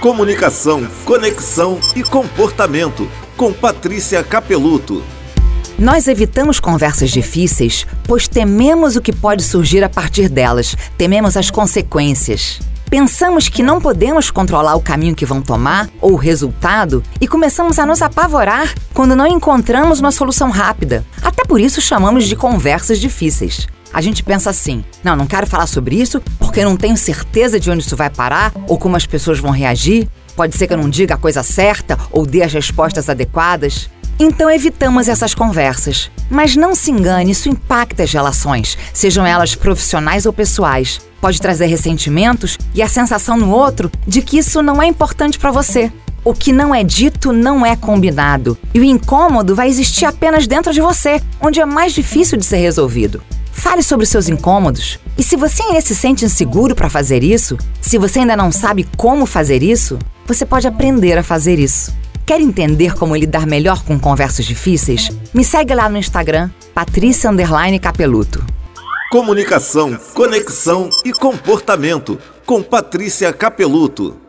Comunicação, conexão e comportamento. Com Patrícia Capeluto. Nós evitamos conversas difíceis, pois tememos o que pode surgir a partir delas, tememos as consequências. Pensamos que não podemos controlar o caminho que vão tomar ou o resultado e começamos a nos apavorar quando não encontramos uma solução rápida. Até por isso chamamos de conversas difíceis. A gente pensa assim: não, não quero falar sobre isso porque não tenho certeza de onde isso vai parar ou como as pessoas vão reagir. Pode ser que eu não diga a coisa certa ou dê as respostas adequadas. Então evitamos essas conversas. Mas não se engane, isso impacta as relações, sejam elas profissionais ou pessoais. Pode trazer ressentimentos e a sensação no outro de que isso não é importante para você. O que não é dito não é combinado. E o incômodo vai existir apenas dentro de você, onde é mais difícil de ser resolvido. Fale sobre seus incômodos. E se você ainda se sente inseguro para fazer isso, se você ainda não sabe como fazer isso, você pode aprender a fazer isso. Quer entender como lidar melhor com conversas difíceis? Me segue lá no Instagram, Patrícia Capeluto. Comunicação, conexão e comportamento com Patrícia Capeluto.